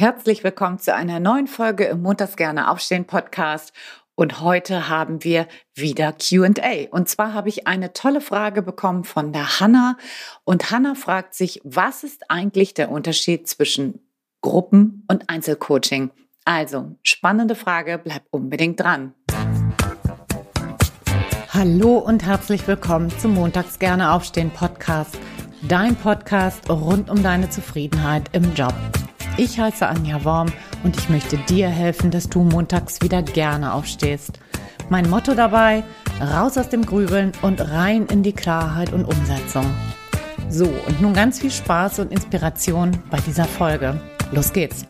Herzlich willkommen zu einer neuen Folge im Montags gerne aufstehen Podcast. Und heute haben wir wieder QA. Und zwar habe ich eine tolle Frage bekommen von der Hanna. Und Hanna fragt sich, was ist eigentlich der Unterschied zwischen Gruppen- und Einzelcoaching? Also, spannende Frage, bleib unbedingt dran. Hallo und herzlich willkommen zum Montags gerne aufstehen Podcast. Dein Podcast rund um deine Zufriedenheit im Job. Ich heiße Anja Worm und ich möchte dir helfen, dass du montags wieder gerne aufstehst. Mein Motto dabei, raus aus dem Grübeln und rein in die Klarheit und Umsetzung. So, und nun ganz viel Spaß und Inspiration bei dieser Folge. Los geht's!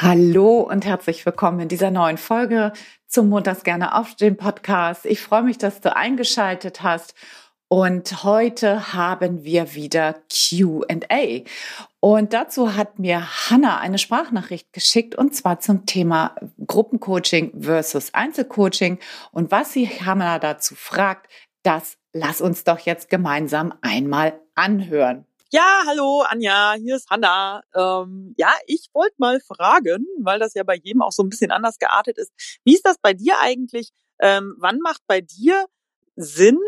Hallo und herzlich willkommen in dieser neuen Folge zum Montags gerne aufstehen Podcast. Ich freue mich, dass du eingeschaltet hast und heute haben wir wieder QA. Und dazu hat mir Hanna eine Sprachnachricht geschickt und zwar zum Thema Gruppencoaching versus Einzelcoaching. Und was sie Hanna dazu fragt, das lass uns doch jetzt gemeinsam einmal anhören. Ja, hallo Anja, hier ist Hanna. Ähm, ja, ich wollte mal fragen, weil das ja bei jedem auch so ein bisschen anders geartet ist. Wie ist das bei dir eigentlich? Ähm, wann macht bei dir Sinn,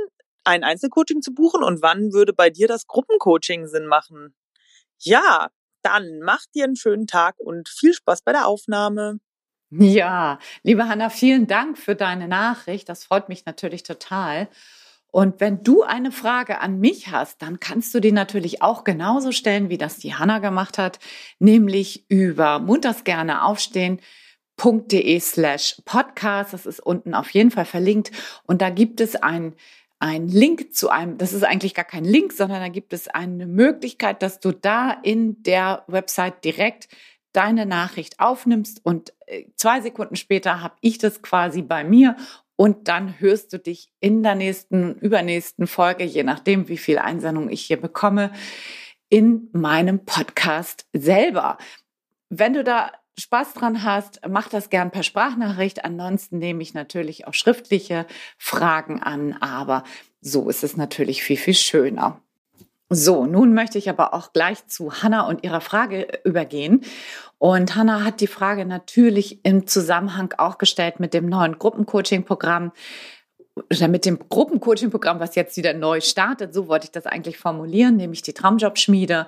ein Einzelcoaching zu buchen und wann würde bei dir das Gruppencoaching Sinn machen? Ja, dann mach dir einen schönen Tag und viel Spaß bei der Aufnahme. Ja, liebe Hanna, vielen Dank für deine Nachricht. Das freut mich natürlich total. Und wenn du eine Frage an mich hast, dann kannst du die natürlich auch genauso stellen, wie das die Hanna gemacht hat, nämlich über munters gerne aufstehen.de slash podcast. Das ist unten auf jeden Fall verlinkt. Und da gibt es ein ein Link zu einem, das ist eigentlich gar kein Link, sondern da gibt es eine Möglichkeit, dass du da in der Website direkt deine Nachricht aufnimmst und äh, zwei Sekunden später habe ich das quasi bei mir und dann hörst du dich in der nächsten, übernächsten Folge, je nachdem, wie viel Einsendung ich hier bekomme, in meinem Podcast selber. Wenn du da Spaß dran hast, mach das gern per Sprachnachricht. Ansonsten nehme ich natürlich auch schriftliche Fragen an, aber so ist es natürlich viel, viel schöner. So, nun möchte ich aber auch gleich zu Hanna und ihrer Frage übergehen. Und Hanna hat die Frage natürlich im Zusammenhang auch gestellt mit dem neuen Gruppencoaching-Programm mit dem Gruppencoaching-Programm, was jetzt wieder neu startet. So wollte ich das eigentlich formulieren, nämlich die Traumjob-Schmiede.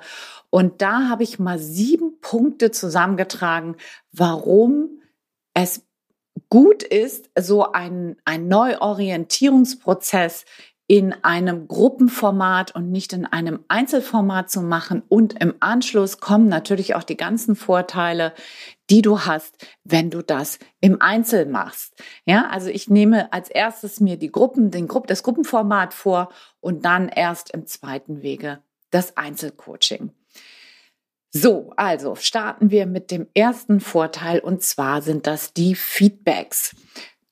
Und da habe ich mal sieben Punkte zusammengetragen, warum es gut ist, so ein, ein Neuorientierungsprozess in einem Gruppenformat und nicht in einem Einzelformat zu machen. Und im Anschluss kommen natürlich auch die ganzen Vorteile, die du hast, wenn du das im Einzel machst. Ja, also ich nehme als erstes mir die Gruppen, den Grupp, das Gruppenformat vor und dann erst im zweiten Wege das Einzelcoaching. So, also starten wir mit dem ersten Vorteil und zwar sind das die Feedbacks.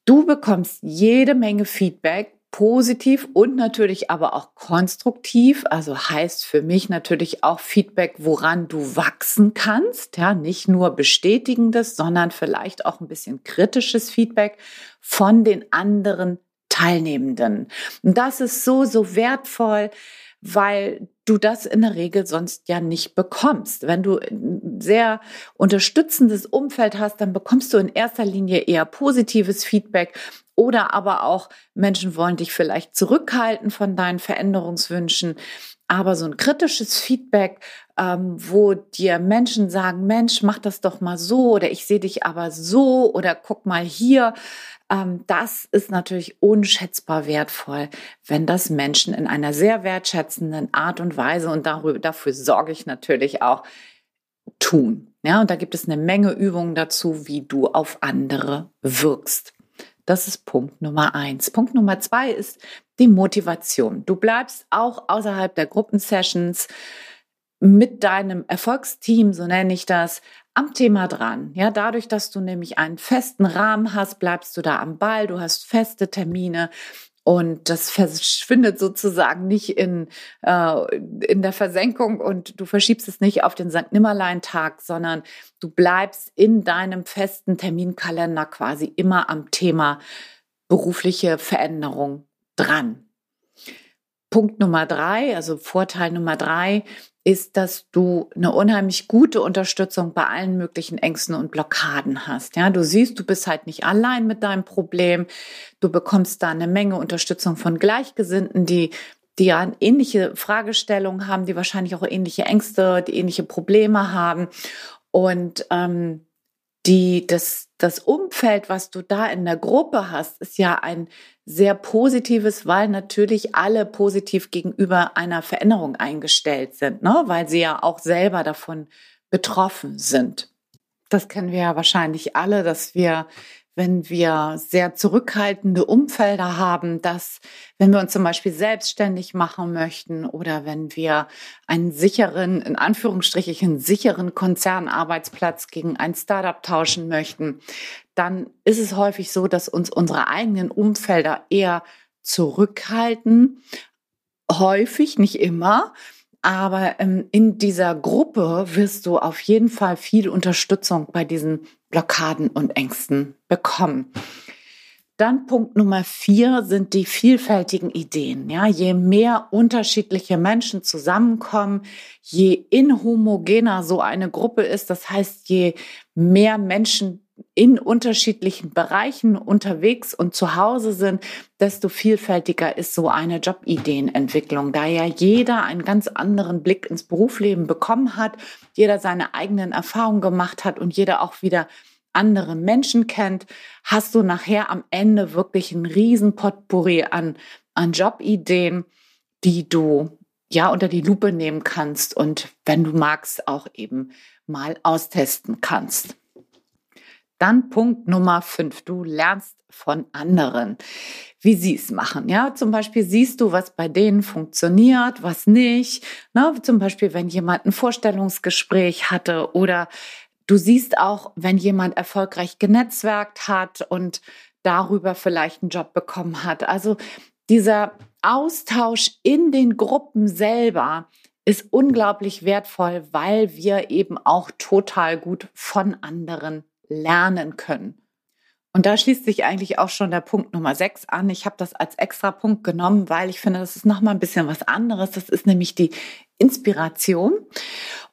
Du bekommst jede Menge Feedback, positiv und natürlich aber auch konstruktiv. Also heißt für mich natürlich auch Feedback, woran du wachsen kannst. Ja, nicht nur bestätigendes, sondern vielleicht auch ein bisschen kritisches Feedback von den anderen Teilnehmenden. Und das ist so, so wertvoll, weil du das in der Regel sonst ja nicht bekommst. Wenn du ein sehr unterstützendes Umfeld hast, dann bekommst du in erster Linie eher positives Feedback oder aber auch Menschen wollen dich vielleicht zurückhalten von deinen Veränderungswünschen. Aber so ein kritisches Feedback, ähm, wo dir Menschen sagen, Mensch, mach das doch mal so oder ich sehe dich aber so oder guck mal hier, ähm, das ist natürlich unschätzbar wertvoll, wenn das Menschen in einer sehr wertschätzenden Art und Weise und darüber, dafür sorge ich natürlich auch tun. Ja, und da gibt es eine Menge Übungen dazu, wie du auf andere wirkst. Das ist Punkt Nummer eins. Punkt Nummer zwei ist die Motivation. Du bleibst auch außerhalb der Gruppensessions mit deinem Erfolgsteam, so nenne ich das, am Thema dran. Ja, dadurch, dass du nämlich einen festen Rahmen hast, bleibst du da am Ball, du hast feste Termine und das verschwindet sozusagen nicht in, äh, in der Versenkung und du verschiebst es nicht auf den St. Nimmerlein-Tag, sondern du bleibst in deinem festen Terminkalender quasi immer am Thema berufliche Veränderung dran. Punkt Nummer drei, also Vorteil Nummer drei, ist, dass du eine unheimlich gute Unterstützung bei allen möglichen Ängsten und Blockaden hast. Ja, du siehst, du bist halt nicht allein mit deinem Problem. Du bekommst da eine Menge Unterstützung von Gleichgesinnten, die die ja ähnliche Fragestellungen haben, die wahrscheinlich auch ähnliche Ängste, die ähnliche Probleme haben. Und ähm, die, das, das Umfeld, was du da in der Gruppe hast, ist ja ein sehr positives, weil natürlich alle positiv gegenüber einer Veränderung eingestellt sind, ne? weil sie ja auch selber davon betroffen sind. Das kennen wir ja wahrscheinlich alle, dass wir wenn wir sehr zurückhaltende Umfelder haben, dass wenn wir uns zum Beispiel selbstständig machen möchten oder wenn wir einen sicheren, in Anführungsstrichen sicheren Konzernarbeitsplatz gegen ein Startup tauschen möchten, dann ist es häufig so, dass uns unsere eigenen Umfelder eher zurückhalten. Häufig, nicht immer. Aber ähm, in dieser Gruppe wirst du auf jeden Fall viel Unterstützung bei diesen Blockaden und Ängsten bekommen. Dann Punkt Nummer vier sind die vielfältigen Ideen. Ja, je mehr unterschiedliche Menschen zusammenkommen, je inhomogener so eine Gruppe ist, das heißt, je mehr Menschen in unterschiedlichen Bereichen unterwegs und zu Hause sind, desto vielfältiger ist so eine Jobideenentwicklung, da ja jeder einen ganz anderen Blick ins Berufsleben bekommen hat, jeder seine eigenen Erfahrungen gemacht hat und jeder auch wieder andere Menschen kennt, hast du nachher am Ende wirklich einen riesen Potpourri an, an Jobideen, die du ja unter die Lupe nehmen kannst und wenn du magst auch eben mal austesten kannst. Dann Punkt Nummer fünf. Du lernst von anderen, wie sie es machen. Ja, zum Beispiel siehst du, was bei denen funktioniert, was nicht. Ne? Zum Beispiel, wenn jemand ein Vorstellungsgespräch hatte oder du siehst auch, wenn jemand erfolgreich genetzwerkt hat und darüber vielleicht einen Job bekommen hat. Also dieser Austausch in den Gruppen selber ist unglaublich wertvoll, weil wir eben auch total gut von anderen lernen können. Und da schließt sich eigentlich auch schon der Punkt Nummer sechs an. Ich habe das als extra Punkt genommen, weil ich finde, das ist noch mal ein bisschen was anderes. Das ist nämlich die Inspiration.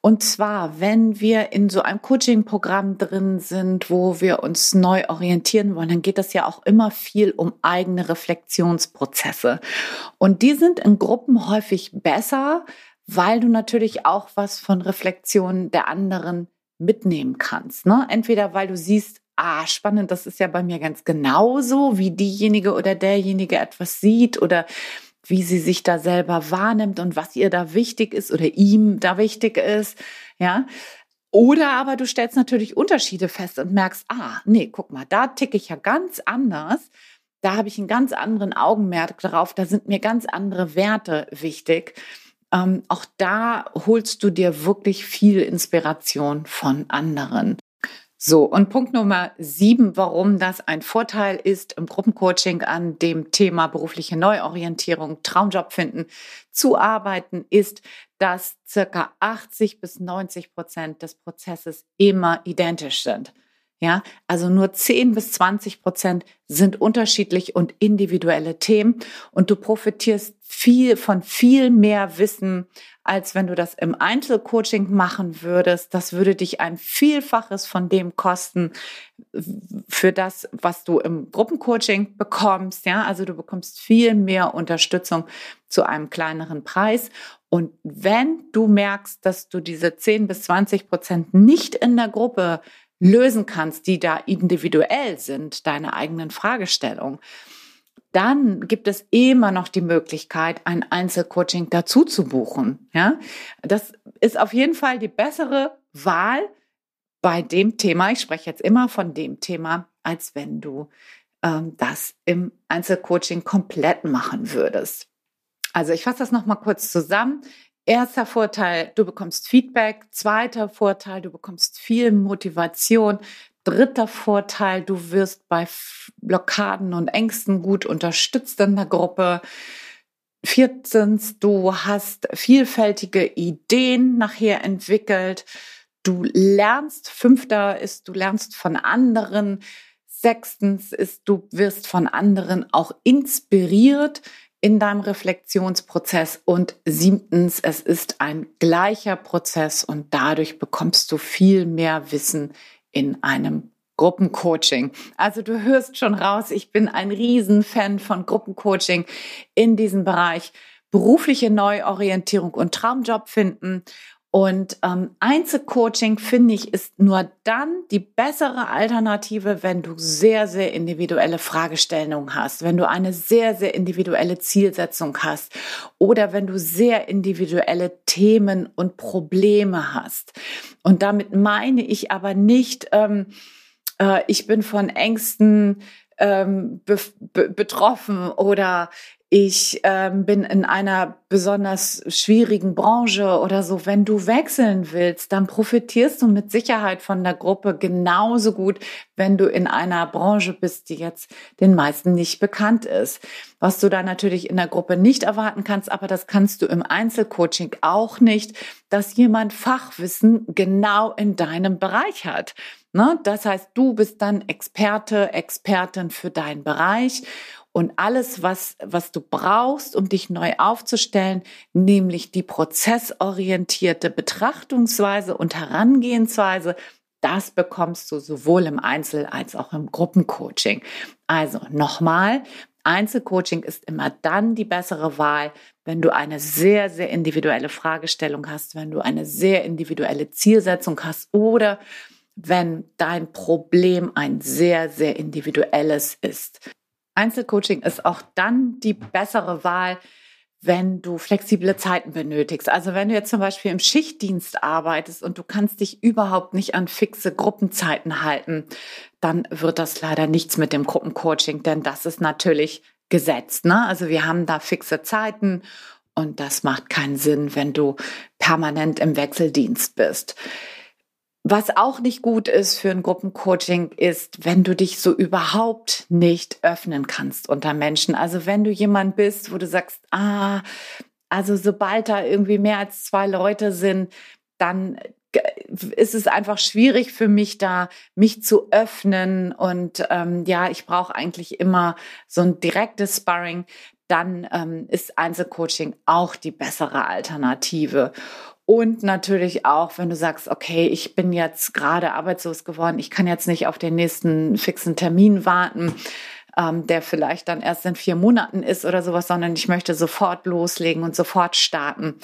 Und zwar, wenn wir in so einem Coaching-Programm drin sind, wo wir uns neu orientieren wollen, dann geht es ja auch immer viel um eigene Reflexionsprozesse. Und die sind in Gruppen häufig besser, weil du natürlich auch was von Reflexionen der anderen mitnehmen kannst. Ne? Entweder weil du siehst, ah, spannend, das ist ja bei mir ganz genauso, wie diejenige oder derjenige etwas sieht oder wie sie sich da selber wahrnimmt und was ihr da wichtig ist oder ihm da wichtig ist, ja. Oder aber du stellst natürlich Unterschiede fest und merkst, ah, nee, guck mal, da ticke ich ja ganz anders. Da habe ich einen ganz anderen Augenmerk drauf. Da sind mir ganz andere Werte wichtig. Ähm, auch da holst du dir wirklich viel Inspiration von anderen. So, und Punkt Nummer sieben, warum das ein Vorteil ist, im Gruppencoaching an dem Thema berufliche Neuorientierung, Traumjob finden, zu arbeiten, ist, dass circa 80 bis 90 Prozent des Prozesses immer identisch sind. Ja, also nur 10 bis 20 Prozent sind unterschiedlich und individuelle Themen und du profitierst viel von viel mehr Wissen, als wenn du das im Einzelcoaching machen würdest. Das würde dich ein Vielfaches von dem kosten für das, was du im Gruppencoaching bekommst. Ja, also du bekommst viel mehr Unterstützung zu einem kleineren Preis. Und wenn du merkst, dass du diese 10 bis 20 Prozent nicht in der Gruppe lösen kannst, die da individuell sind, deine eigenen Fragestellungen, dann gibt es immer noch die Möglichkeit, ein Einzelcoaching dazu zu buchen. Ja, das ist auf jeden Fall die bessere Wahl bei dem Thema. Ich spreche jetzt immer von dem Thema, als wenn du ähm, das im Einzelcoaching komplett machen würdest. Also ich fasse das noch mal kurz zusammen. Erster Vorteil, du bekommst Feedback. Zweiter Vorteil, du bekommst viel Motivation. Dritter Vorteil, du wirst bei Blockaden und Ängsten gut unterstützt in der Gruppe. Viertens, du hast vielfältige Ideen nachher entwickelt. Du lernst. Fünfter ist, du lernst von anderen. Sechstens ist, du wirst von anderen auch inspiriert in deinem Reflexionsprozess und siebtens, es ist ein gleicher Prozess und dadurch bekommst du viel mehr Wissen in einem Gruppencoaching. Also du hörst schon raus, ich bin ein Riesenfan von Gruppencoaching in diesem Bereich berufliche Neuorientierung und Traumjob finden. Und ähm, Einzelcoaching, finde ich, ist nur dann die bessere Alternative, wenn du sehr, sehr individuelle Fragestellungen hast, wenn du eine sehr, sehr individuelle Zielsetzung hast oder wenn du sehr individuelle Themen und Probleme hast. Und damit meine ich aber nicht, ähm, äh, ich bin von Ängsten ähm, be be betroffen oder ich ähm, bin in einer besonders schwierigen Branche oder so. Wenn du wechseln willst, dann profitierst du mit Sicherheit von der Gruppe genauso gut, wenn du in einer Branche bist, die jetzt den meisten nicht bekannt ist. Was du da natürlich in der Gruppe nicht erwarten kannst, aber das kannst du im Einzelcoaching auch nicht, dass jemand Fachwissen genau in deinem Bereich hat. Ne? Das heißt, du bist dann Experte, Expertin für deinen Bereich und alles, was, was du brauchst, um dich neu aufzustellen, nämlich die prozessorientierte Betrachtungsweise und Herangehensweise, das bekommst du sowohl im Einzel- als auch im Gruppencoaching. Also nochmal, Einzelcoaching ist immer dann die bessere Wahl, wenn du eine sehr, sehr individuelle Fragestellung hast, wenn du eine sehr individuelle Zielsetzung hast oder wenn dein Problem ein sehr, sehr individuelles ist. Einzelcoaching ist auch dann die bessere Wahl, wenn du flexible Zeiten benötigst. Also wenn du jetzt zum Beispiel im Schichtdienst arbeitest und du kannst dich überhaupt nicht an fixe Gruppenzeiten halten, dann wird das leider nichts mit dem Gruppencoaching, denn das ist natürlich gesetzt. Ne? Also wir haben da fixe Zeiten und das macht keinen Sinn, wenn du permanent im Wechseldienst bist. Was auch nicht gut ist für ein Gruppencoaching ist, wenn du dich so überhaupt nicht öffnen kannst unter Menschen. Also wenn du jemand bist, wo du sagst, ah, also sobald da irgendwie mehr als zwei Leute sind, dann ist es einfach schwierig für mich da, mich zu öffnen. Und ähm, ja, ich brauche eigentlich immer so ein direktes Sparring. Dann ähm, ist Einzelcoaching auch die bessere Alternative. Und natürlich auch, wenn du sagst, okay, ich bin jetzt gerade arbeitslos geworden, ich kann jetzt nicht auf den nächsten fixen Termin warten, ähm, der vielleicht dann erst in vier Monaten ist oder sowas, sondern ich möchte sofort loslegen und sofort starten,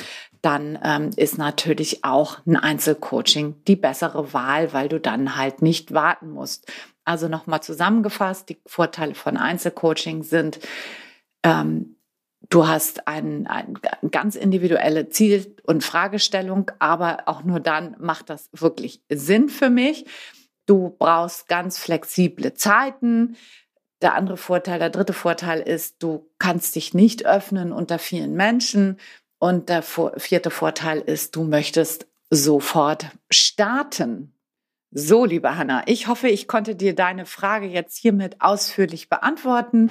dann ähm, ist natürlich auch ein Einzelcoaching die bessere Wahl, weil du dann halt nicht warten musst. Also nochmal zusammengefasst, die Vorteile von Einzelcoaching sind, ähm, Du hast ein, ein ganz individuelle Ziel- und Fragestellung, aber auch nur dann macht das wirklich Sinn für mich. Du brauchst ganz flexible Zeiten. Der andere Vorteil, der dritte Vorteil ist, du kannst dich nicht öffnen unter vielen Menschen. Und der vierte Vorteil ist, du möchtest sofort starten. So, liebe Hanna, ich hoffe, ich konnte dir deine Frage jetzt hiermit ausführlich beantworten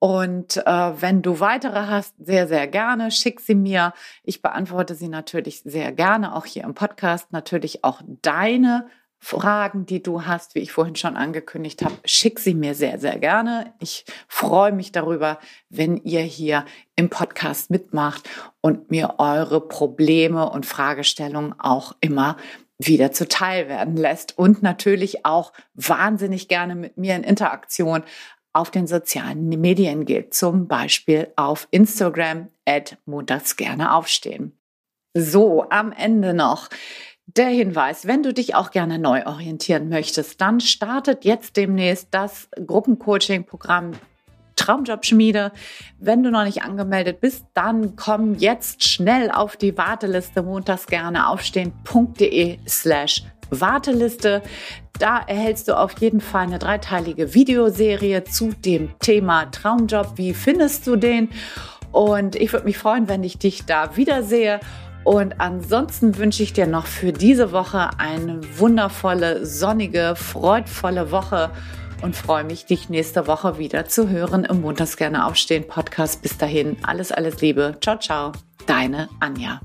und äh, wenn du weitere hast, sehr, sehr gerne, schick sie mir. Ich beantworte sie natürlich sehr gerne, auch hier im Podcast. Natürlich auch deine Fragen, die du hast, wie ich vorhin schon angekündigt habe, schick sie mir sehr, sehr gerne. Ich freue mich darüber, wenn ihr hier im Podcast mitmacht und mir eure Probleme und Fragestellungen auch immer wieder zuteil werden lässt und natürlich auch wahnsinnig gerne mit mir in Interaktion auf den sozialen Medien geht, zum Beispiel auf Instagram at montags gerne aufstehen. So, am Ende noch der Hinweis, wenn du dich auch gerne neu orientieren möchtest, dann startet jetzt demnächst das Gruppencoaching-Programm Traumjobschmiede. Wenn du noch nicht angemeldet bist, dann komm jetzt schnell auf die Warteliste montags gerne aufstehen.de slash Warteliste. Da erhältst du auf jeden Fall eine dreiteilige Videoserie zu dem Thema Traumjob. Wie findest du den? Und ich würde mich freuen, wenn ich dich da wiedersehe. Und ansonsten wünsche ich dir noch für diese Woche eine wundervolle, sonnige, freudvolle Woche und freue mich, dich nächste Woche wieder zu hören im Montags gerne aufstehen Podcast. Bis dahin, alles, alles Liebe. Ciao, ciao. Deine Anja.